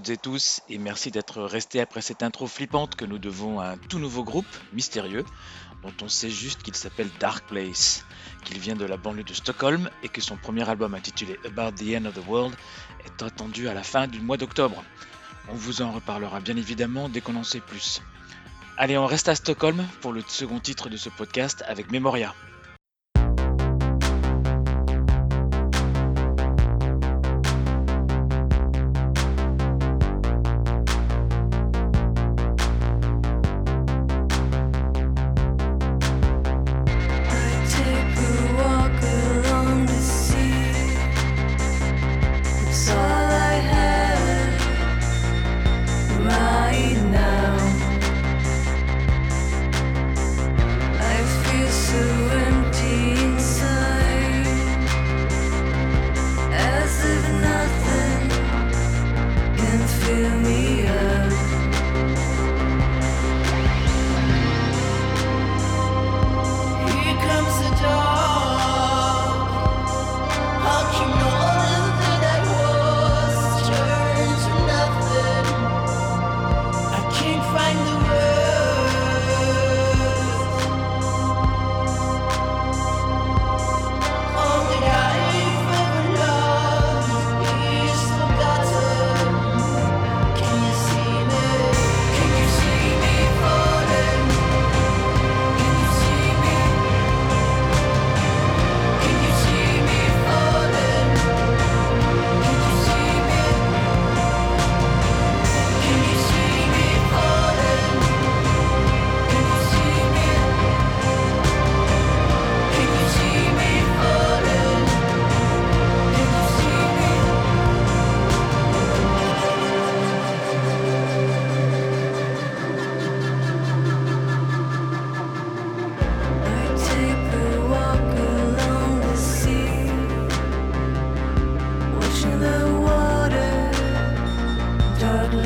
Toutes et tous et merci d'être restés après cette intro flippante que nous devons à un tout nouveau groupe mystérieux dont on sait juste qu'il s'appelle Dark Place, qu'il vient de la banlieue de Stockholm et que son premier album intitulé About the End of the World est attendu à la fin du mois d'octobre. On vous en reparlera bien évidemment dès qu'on en sait plus. Allez, on reste à Stockholm pour le second titre de ce podcast avec Memoria.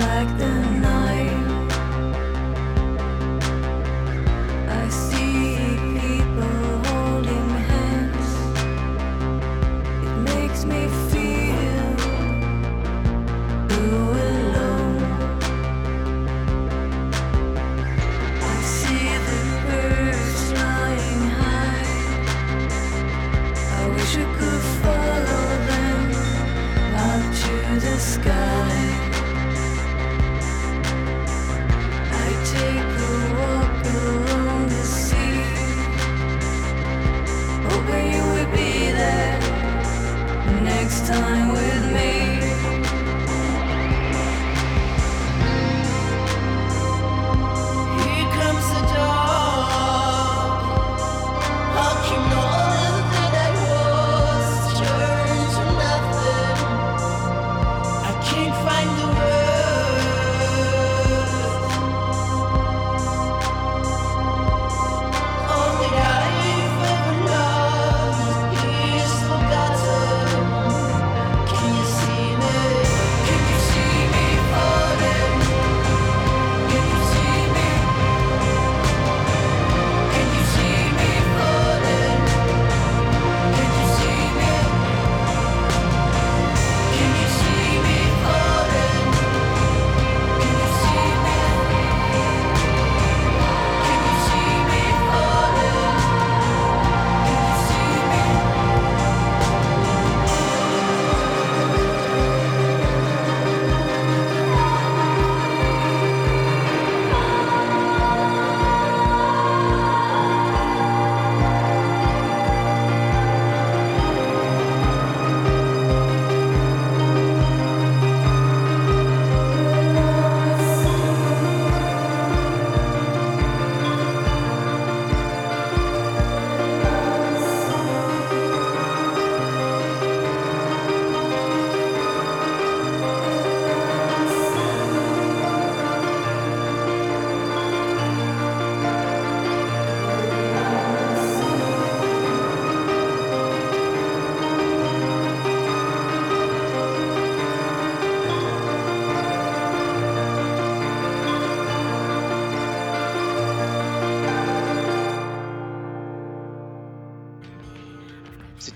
like them.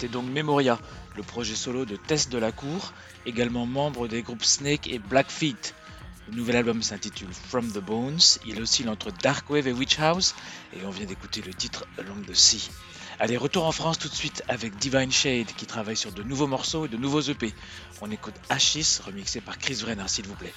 C'était donc Memoria, le projet solo de Tess Delacour, également membre des groupes Snake et Blackfeet. Le nouvel album s'intitule From the Bones, il oscille entre Darkwave et Witch House, et on vient d'écouter le titre Along the Sea. Allez, retour en France tout de suite avec Divine Shade qui travaille sur de nouveaux morceaux et de nouveaux EP. On écoute Ashis remixé par Chris Vrenna s'il vous plaît.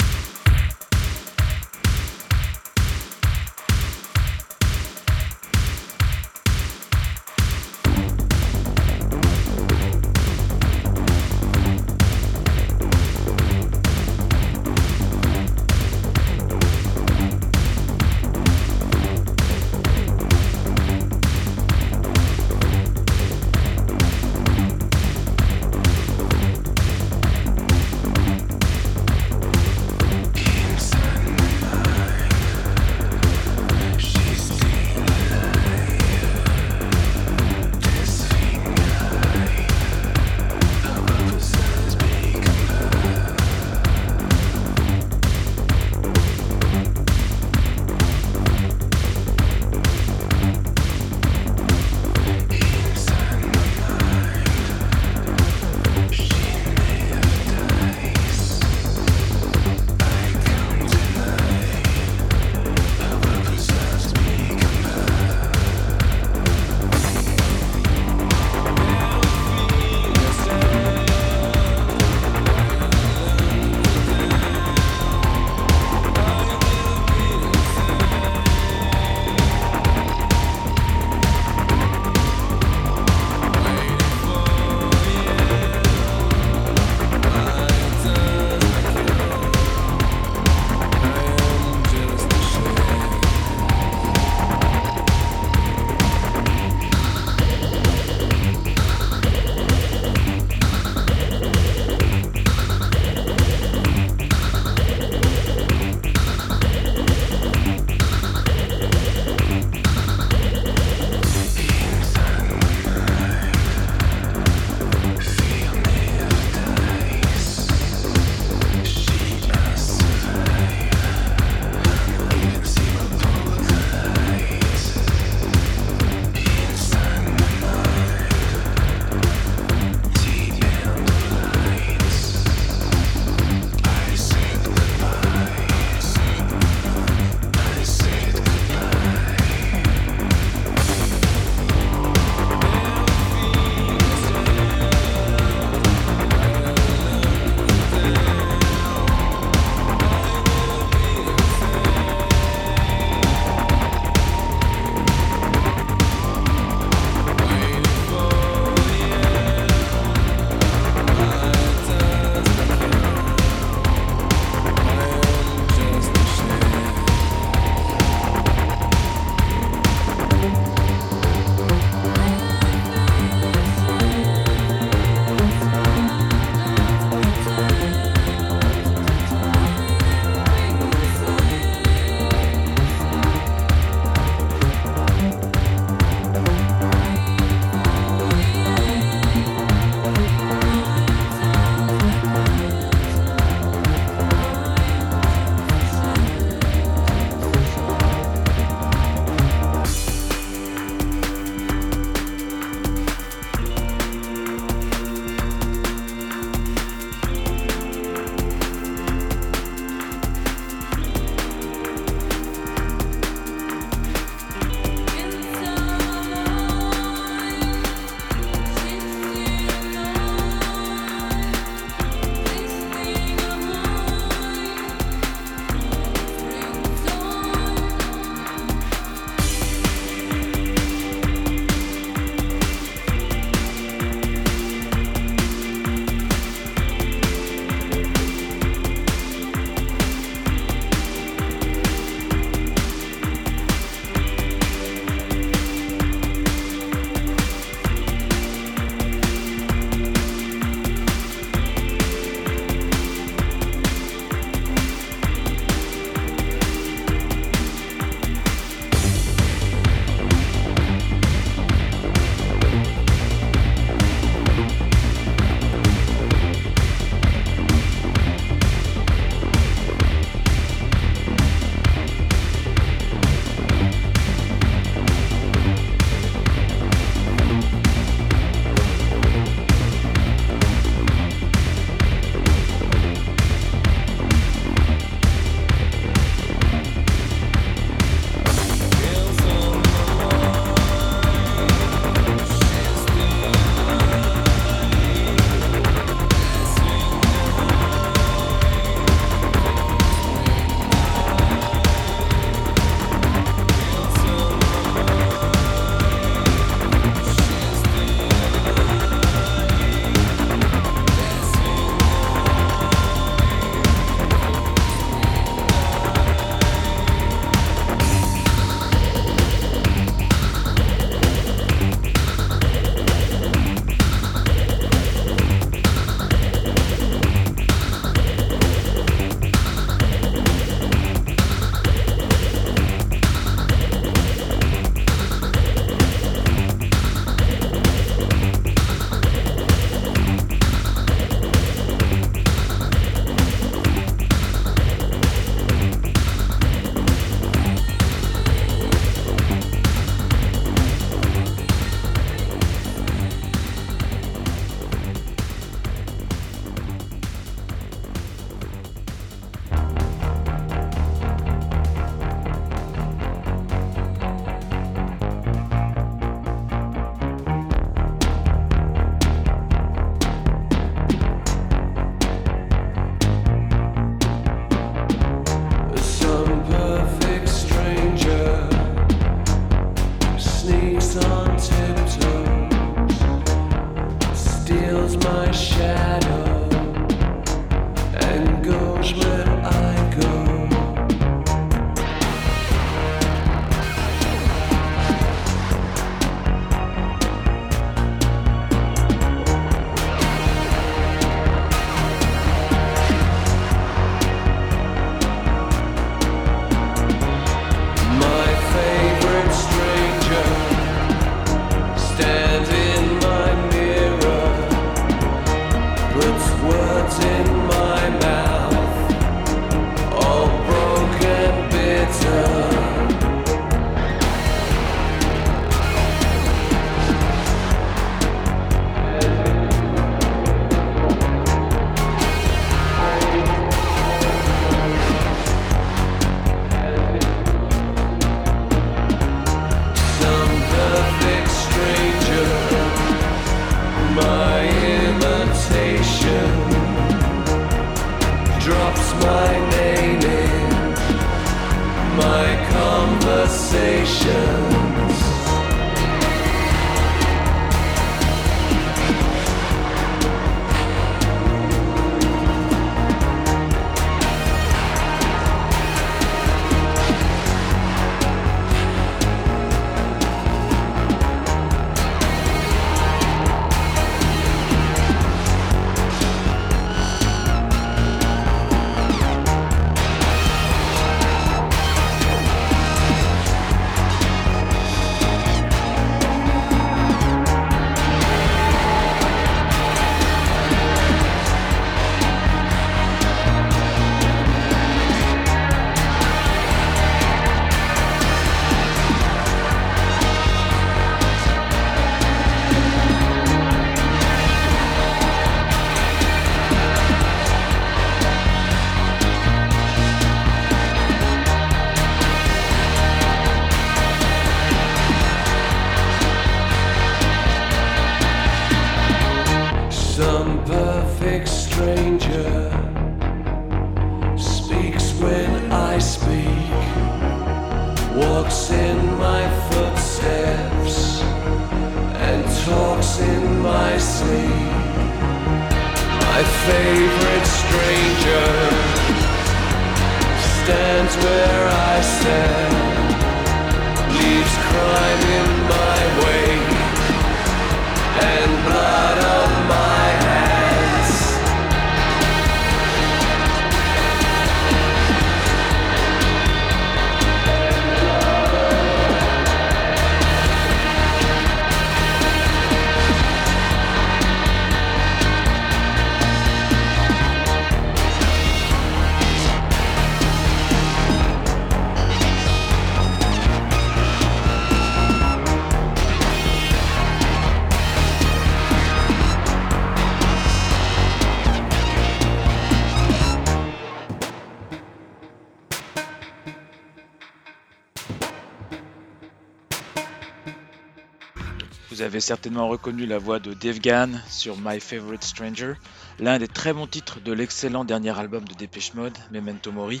Certainement reconnu la voix de Dave Gann sur My Favorite Stranger, l'un des très bons titres de l'excellent dernier album de Dépêche Mode, Memento Mori,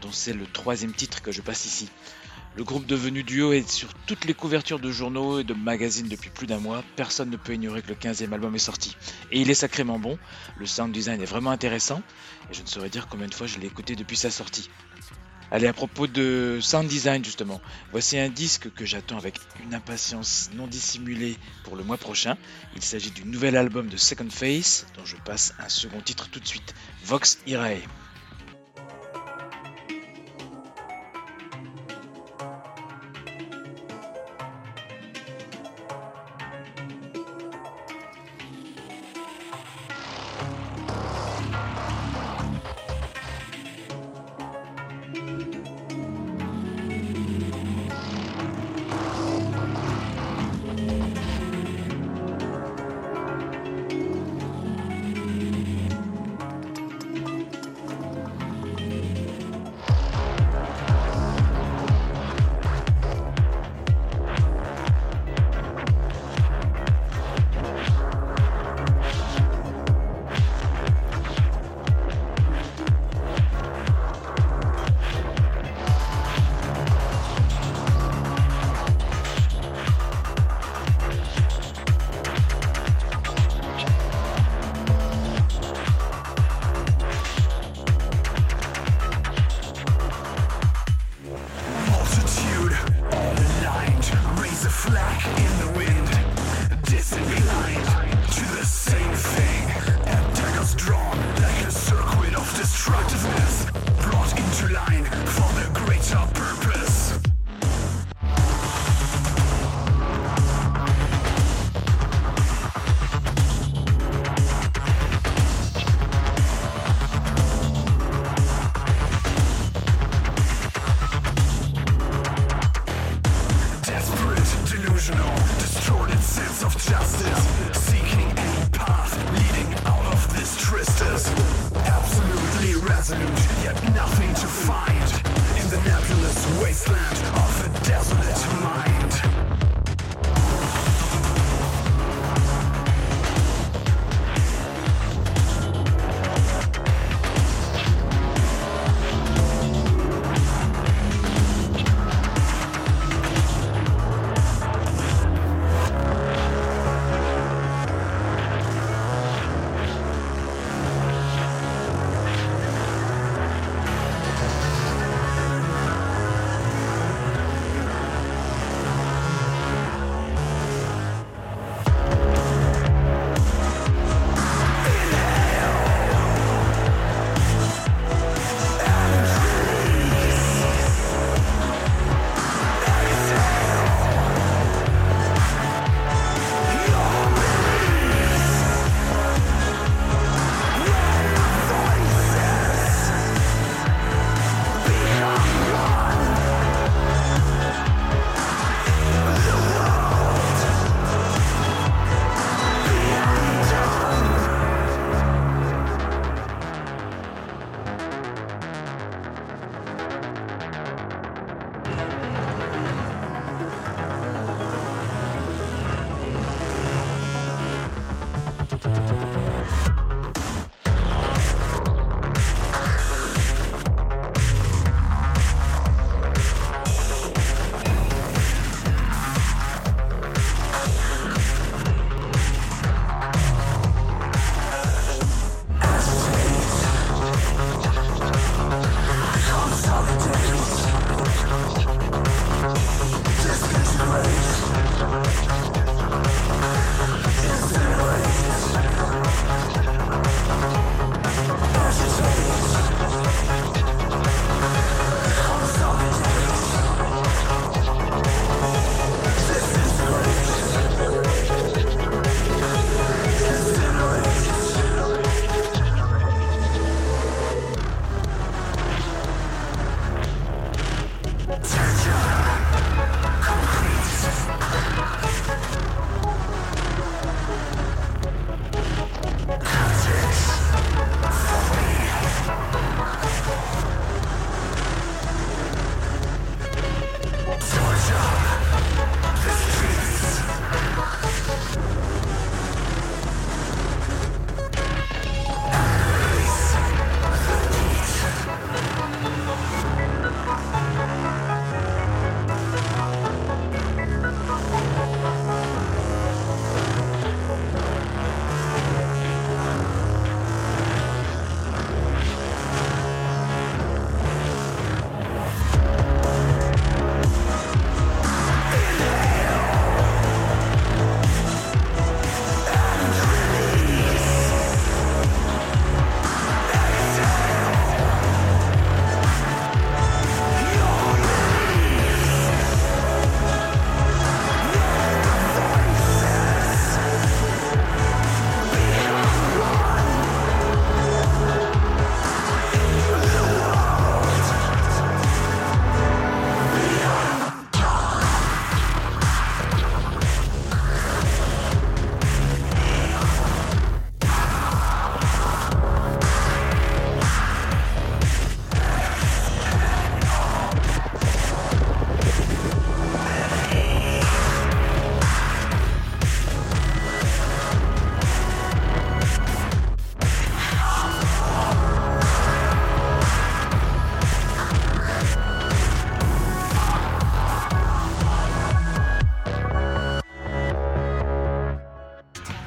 dont c'est le troisième titre que je passe ici. Le groupe devenu duo est sur toutes les couvertures de journaux et de magazines depuis plus d'un mois, personne ne peut ignorer que le 15e album est sorti. Et il est sacrément bon, le sound design est vraiment intéressant, et je ne saurais dire combien de fois je l'ai écouté depuis sa sortie. Allez, à propos de sound design justement, voici un disque que j'attends avec une impatience non dissimulée pour le mois prochain. Il s'agit du nouvel album de Second Face, dont je passe un second titre tout de suite, Vox Irae.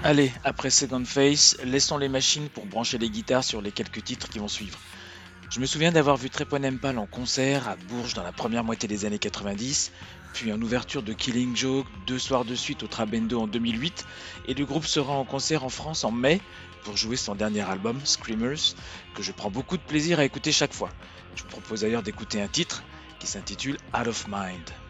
Allez, après Second Face, laissons les machines pour brancher les guitares sur les quelques titres qui vont suivre. Je me souviens d'avoir vu Trepon Empal en concert à Bourges dans la première moitié des années 90, puis en ouverture de Killing Joke deux soirs de suite au Trabendo en 2008, et le groupe sera en concert en France en mai pour jouer son dernier album, Screamers, que je prends beaucoup de plaisir à écouter chaque fois. Je vous propose d'ailleurs d'écouter un titre qui s'intitule Out of Mind.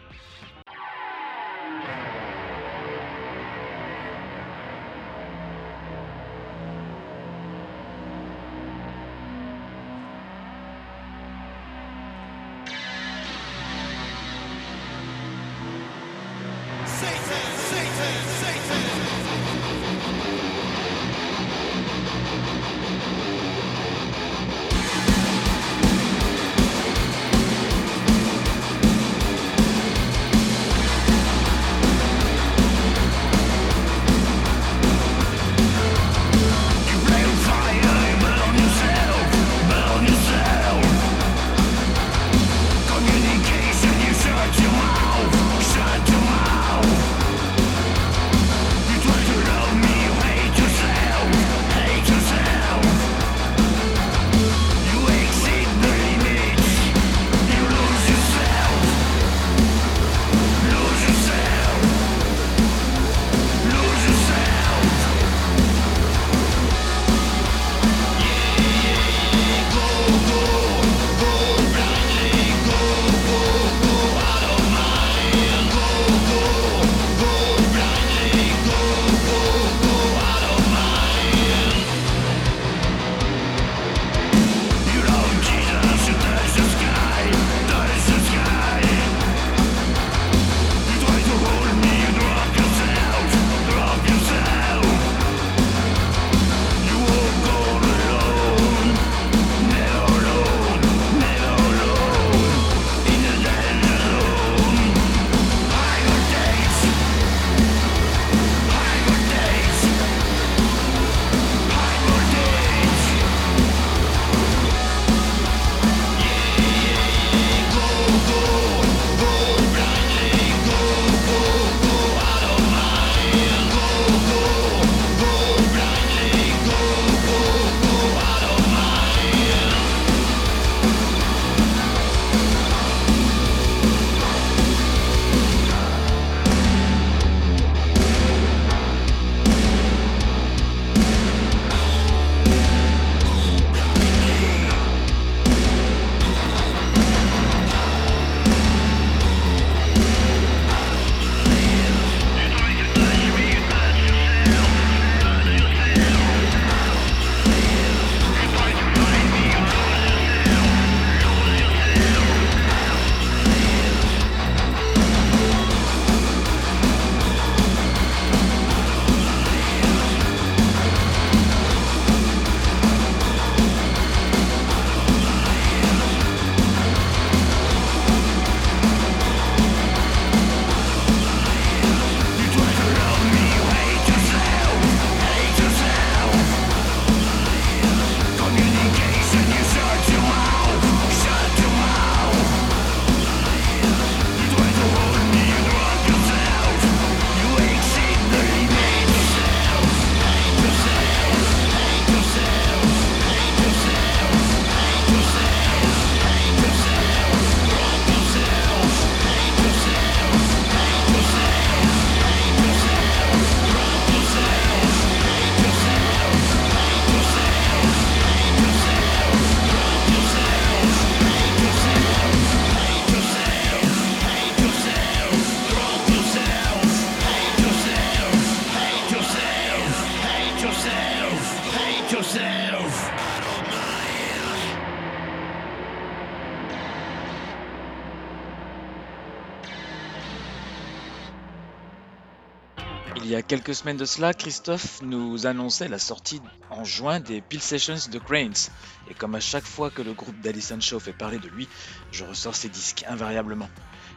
Quelques semaines de cela, Christophe nous annonçait la sortie en juin des Peel Sessions de Cranes. Et comme à chaque fois que le groupe d'Alison Shaw fait parler de lui, je ressors ces disques invariablement.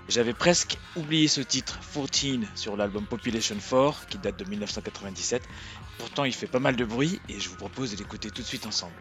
J'avais presque oublié ce titre, 14, sur l'album Population 4, qui date de 1997. Pourtant, il fait pas mal de bruit et je vous propose de l'écouter tout de suite ensemble.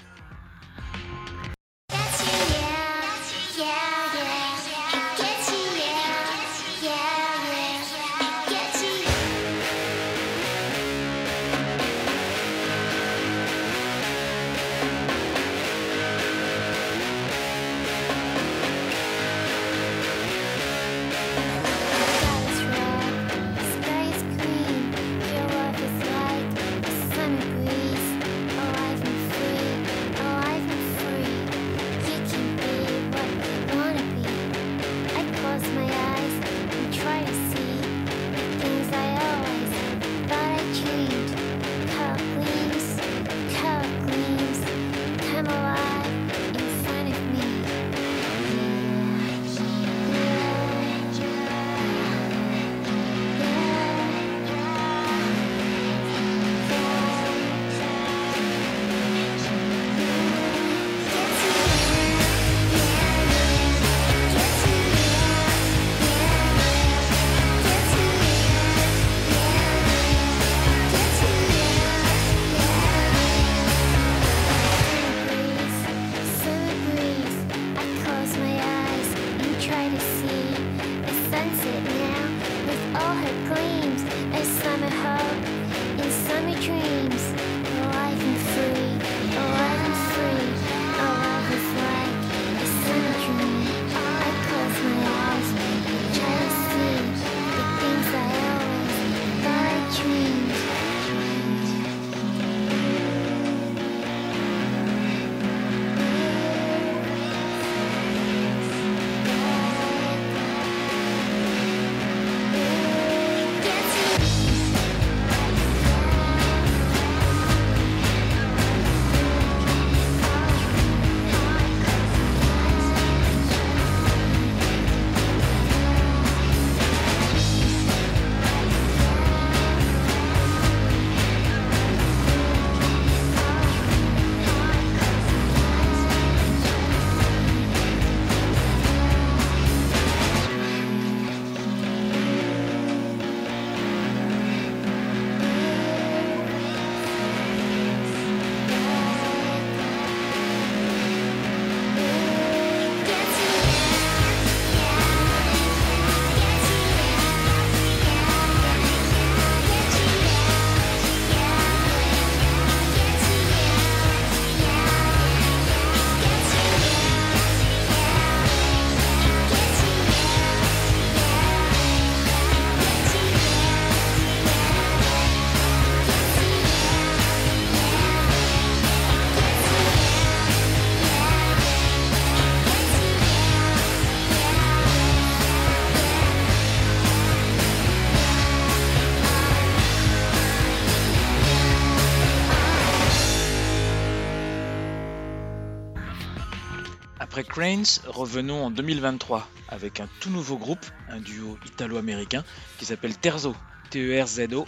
Revenons en 2023 avec un tout nouveau groupe, un duo italo-américain qui s'appelle Terzo, T-E-R-Z-O,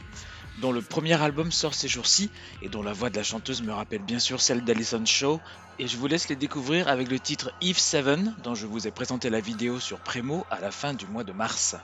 dont le premier album sort ces jours-ci et dont la voix de la chanteuse me rappelle bien sûr celle d'Alison Shaw. Et je vous laisse les découvrir avec le titre Eve 7 dont je vous ai présenté la vidéo sur Premo à la fin du mois de mars.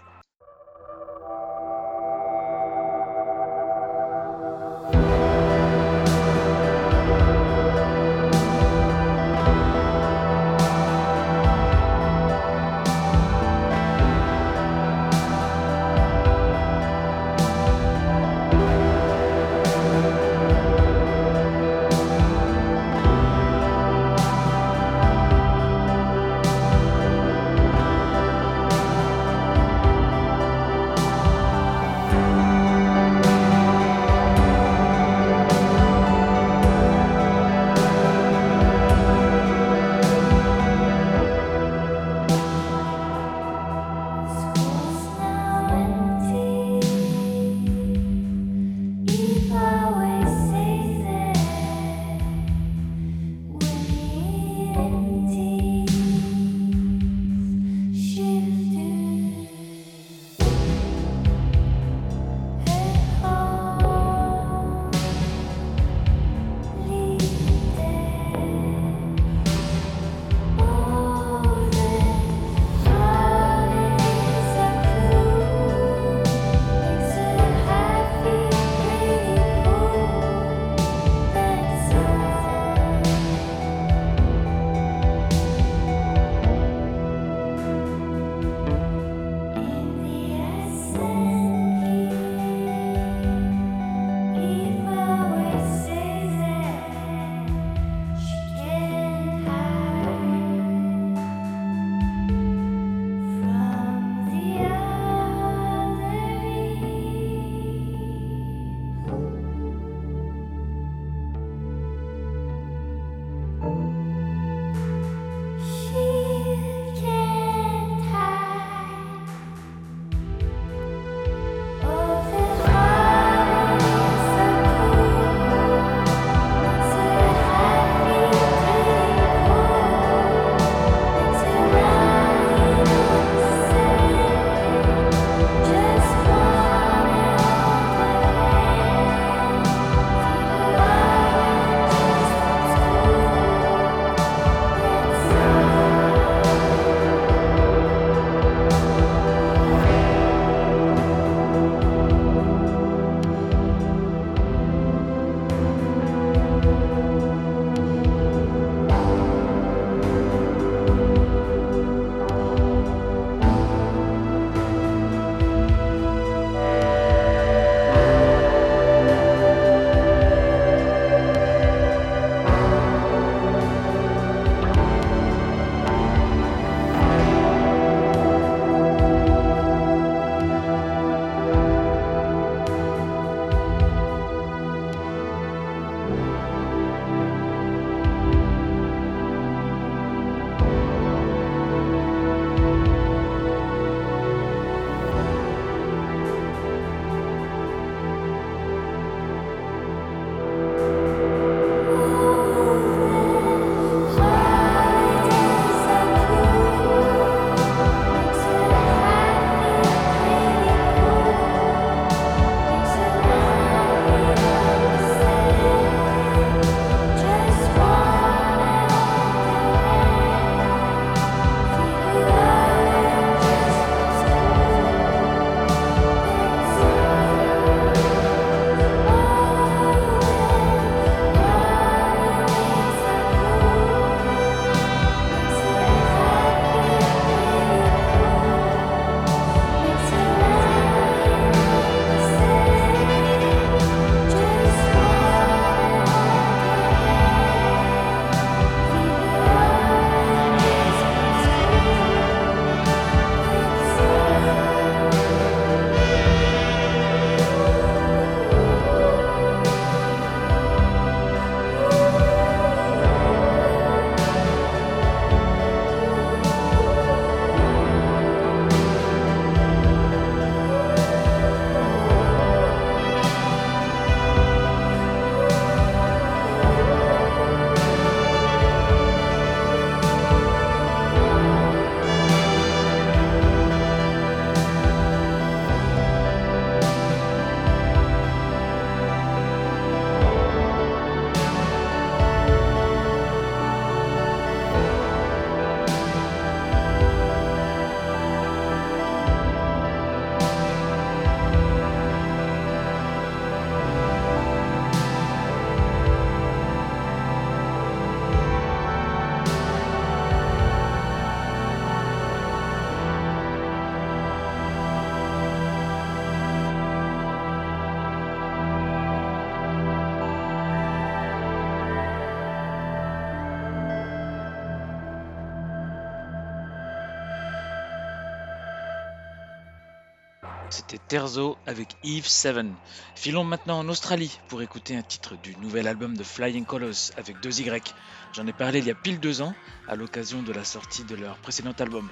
C'était Terzo avec Eve 7. Filons maintenant en Australie pour écouter un titre du nouvel album de Flying Colors avec deux Y. J'en ai parlé il y a pile deux ans à l'occasion de la sortie de leur précédent album.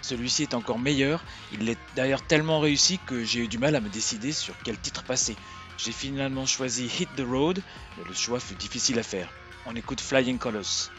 Celui-ci est encore meilleur, il est d'ailleurs tellement réussi que j'ai eu du mal à me décider sur quel titre passer. J'ai finalement choisi Hit the Road, mais le choix fut difficile à faire. On écoute Flying Colors.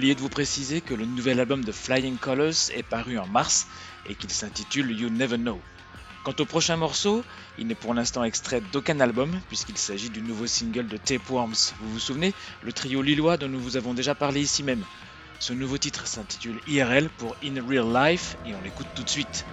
Oublié de vous préciser que le nouvel album de Flying Colors est paru en mars et qu'il s'intitule You Never Know. Quant au prochain morceau, il n'est pour l'instant extrait d'aucun album puisqu'il s'agit du nouveau single de Tapeworms. Vous vous souvenez Le trio lillois dont nous vous avons déjà parlé ici même. Ce nouveau titre s'intitule IRL pour In Real Life et on l'écoute tout de suite.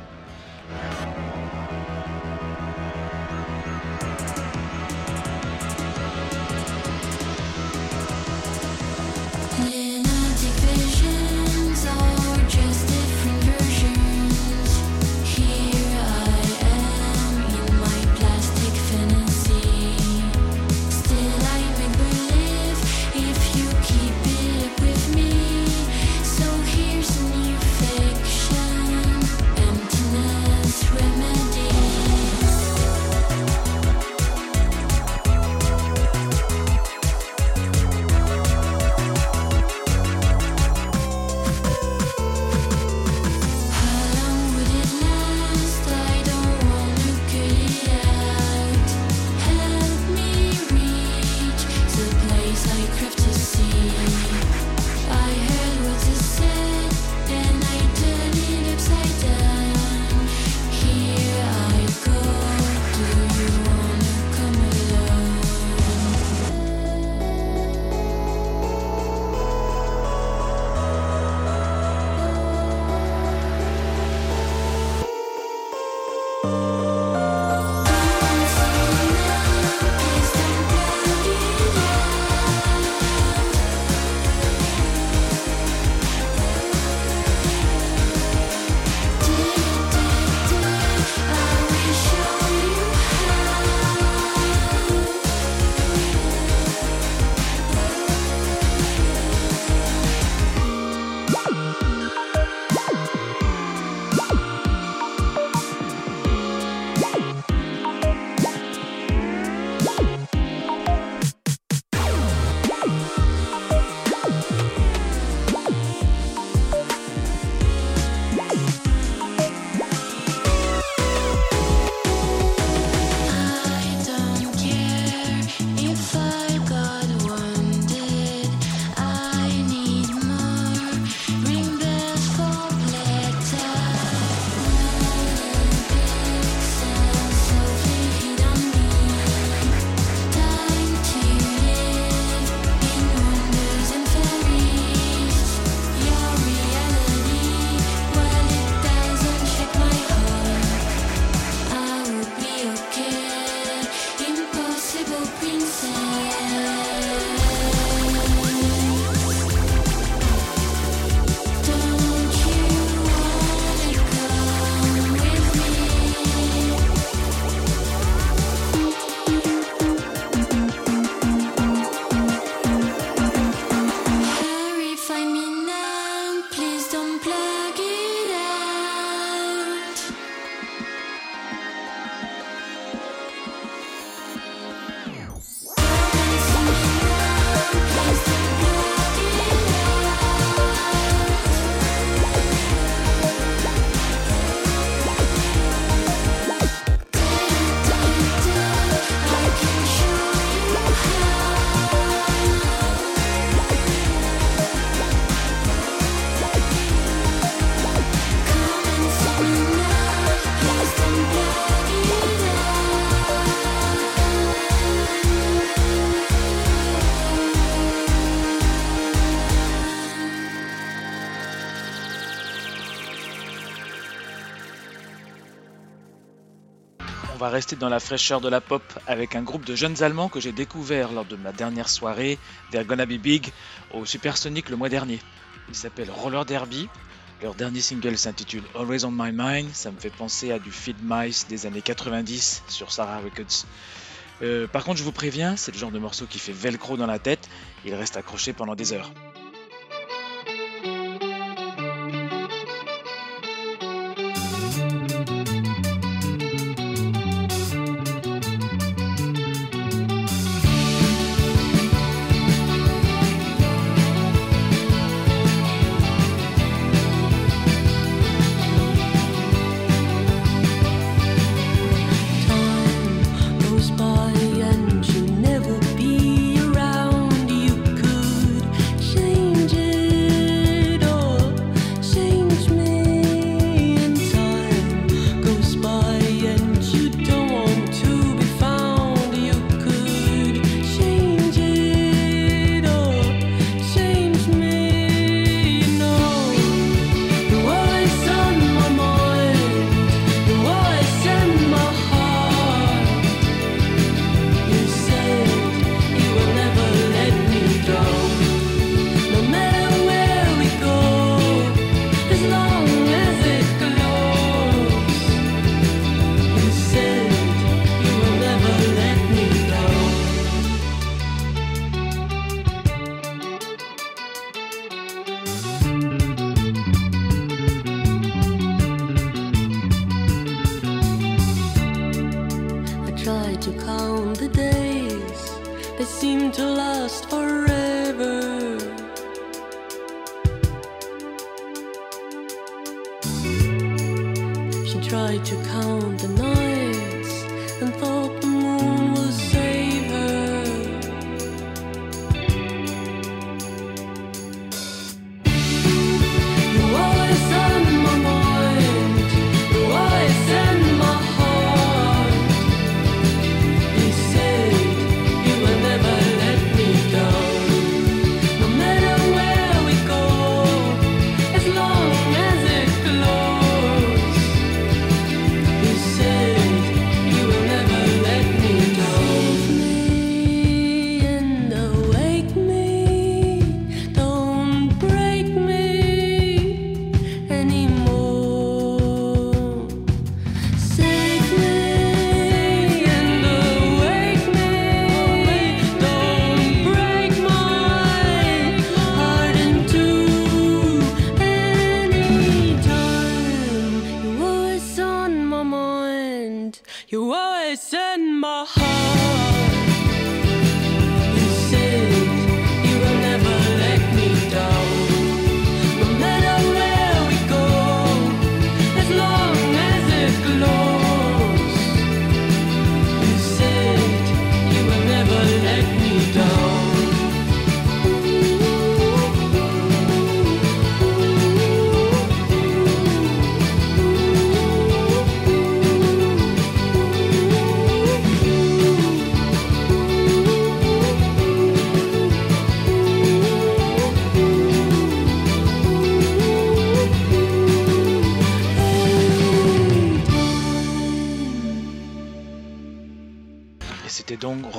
Va rester dans la fraîcheur de la pop avec un groupe de jeunes Allemands que j'ai découvert lors de ma dernière soirée They're Gonna Be Big au Supersonic le mois dernier. Ils s'appellent Roller Derby. Leur dernier single s'intitule Always on My Mind. Ça me fait penser à du Feed Mice des années 90 sur Sarah Records. Euh, par contre, je vous préviens, c'est le genre de morceau qui fait velcro dans la tête. Il reste accroché pendant des heures.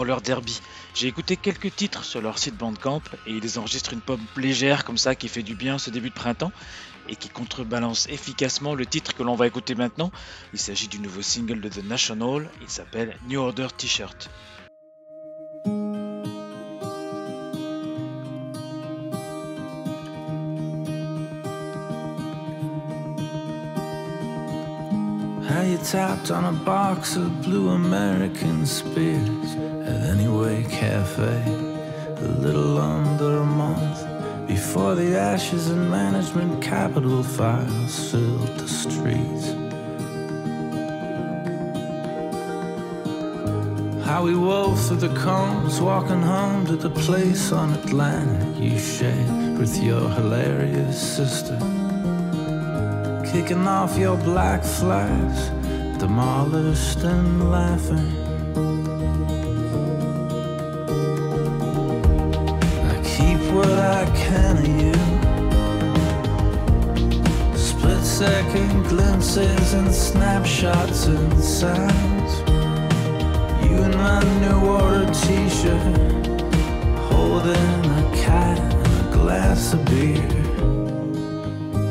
Roller Derby. J'ai écouté quelques titres sur leur site Bandcamp et ils enregistrent une pop légère comme ça qui fait du bien ce début de printemps et qui contrebalance efficacement le titre que l'on va écouter maintenant. Il s'agit du nouveau single de The National, il s'appelle New Order T-shirt. At Anyway Cafe a little under a month before the ashes and management capital files filled the streets. How we wove through the combs, walking home to the place on Atlantic you shared with your hilarious sister kicking off your black flags, demolished and laughing. Of you. Split second glimpses and snapshots and sounds. You in my new order t-shirt, holding a cat and a glass of beer.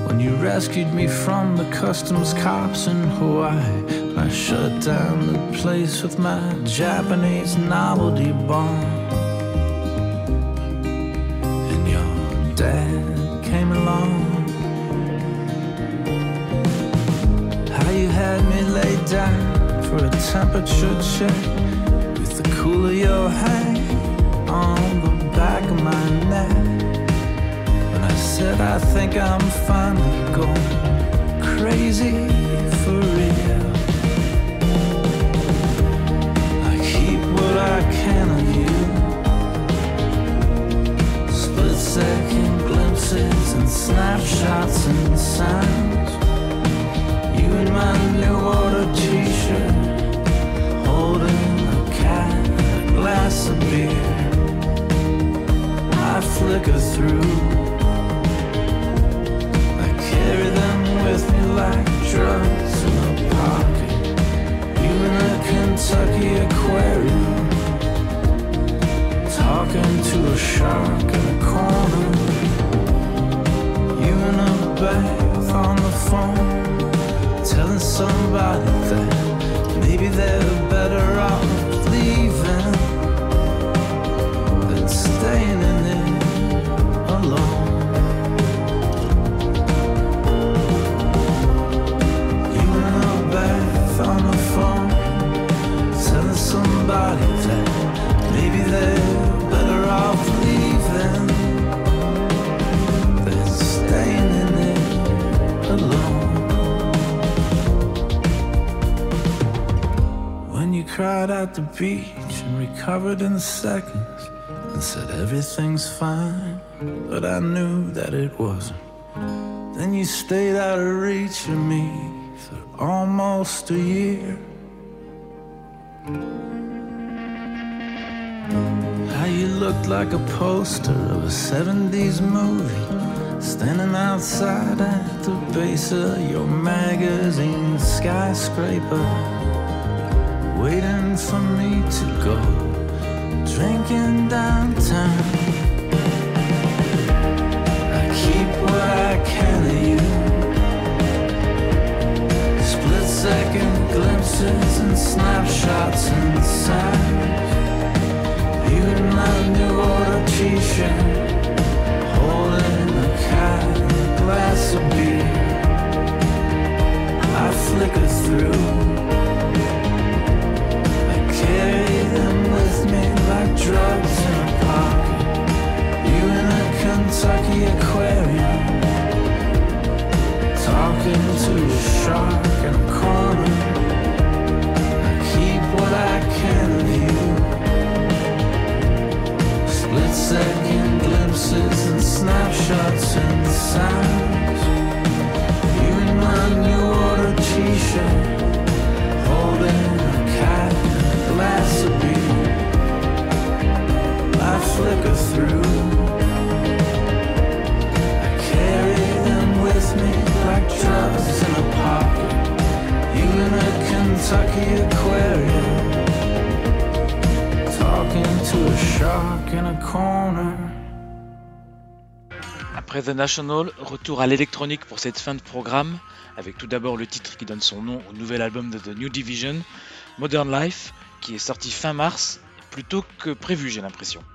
When you rescued me from the customs cops in Hawaii, I shut down the place with my Japanese novelty bomb. Temperature check with the cool of your hand on the back of my neck. When I said I think I'm talking to a shark in a corner. You in a bath on the phone, telling somebody that maybe they're cried at the beach and recovered in seconds and said everything's fine, but I knew that it wasn't. Then you stayed out of reach of me for almost a year. How you looked like a poster of a 70s movie, standing outside at the base of your magazine skyscraper, waiting for me to go drinking downtown. I keep what I can of you. Split second glimpses and snapshots sounds. You in my new order t-shirt, holding a glass of beer. I flicker through. Like drugs in a pocket. You in a Kentucky aquarium, talking to a shark in a corner. The National, retour à l'électronique pour cette fin de programme, avec tout d'abord le titre qui donne son nom au nouvel album de The New Division, Modern Life, qui est sorti fin mars, plus tôt que prévu j'ai l'impression.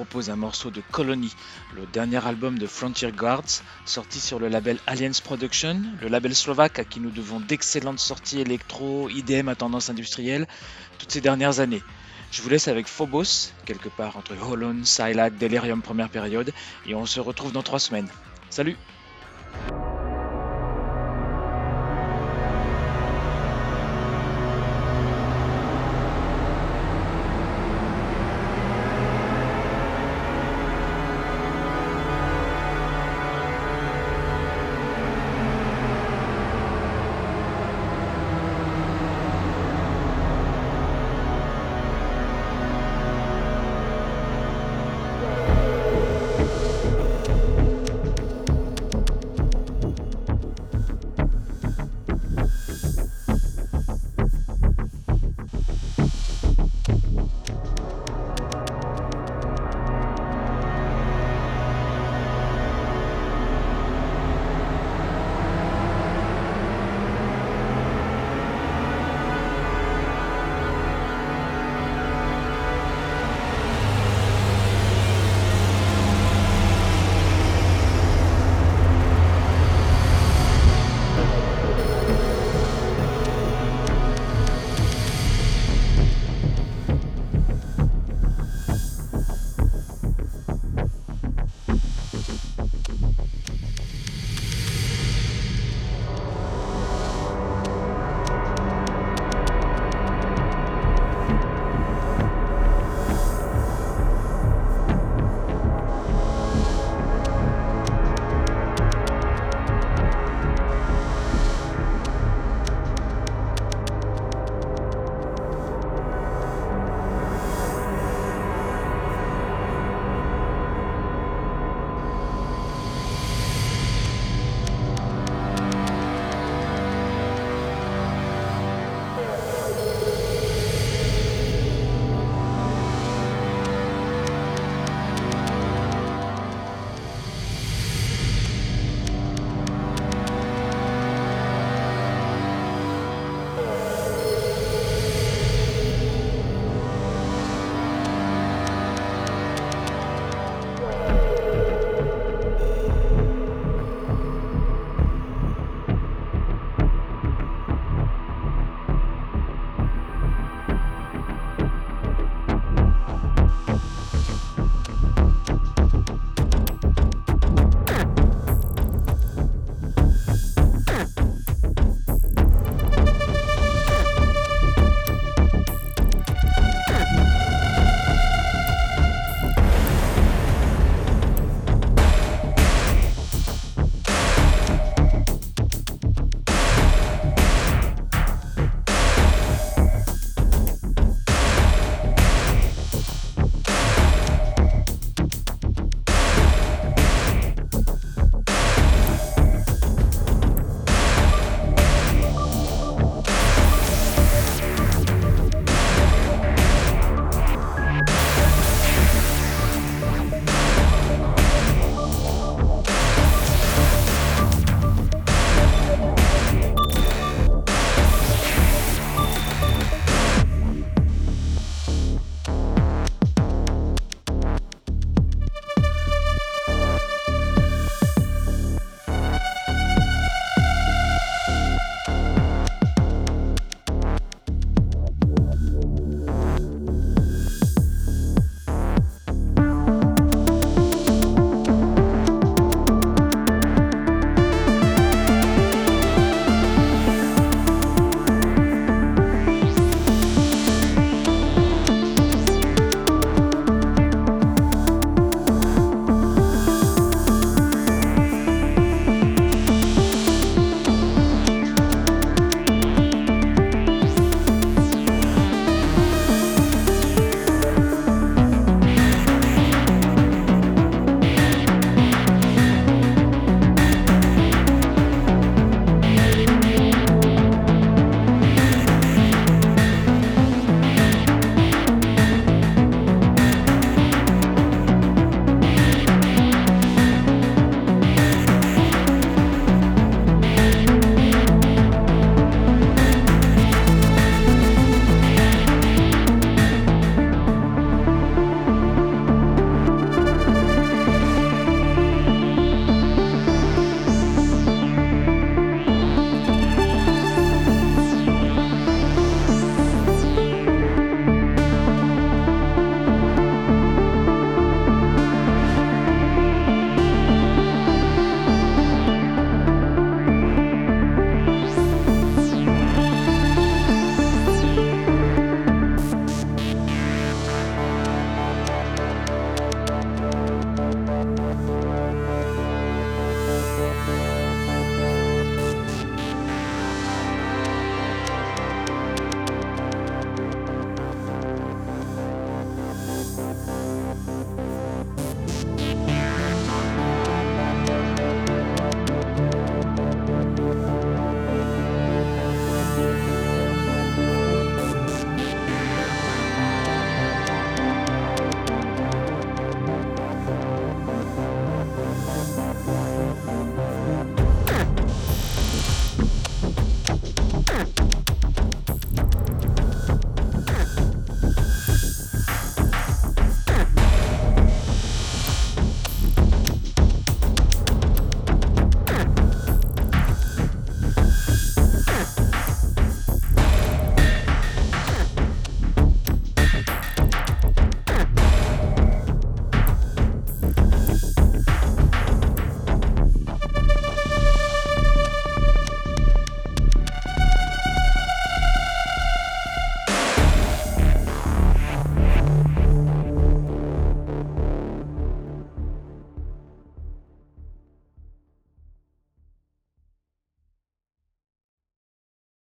Propose un morceau de Colony, le dernier album de Frontier Guards, sorti sur le label Alliance Production, le label slovaque à qui nous devons d'excellentes sorties électro, IDM à tendance industrielle toutes ces dernières années. Je vous laisse avec Phobos, quelque part entre Holon, Silac, Delirium première période, et on se retrouve dans trois semaines. Salut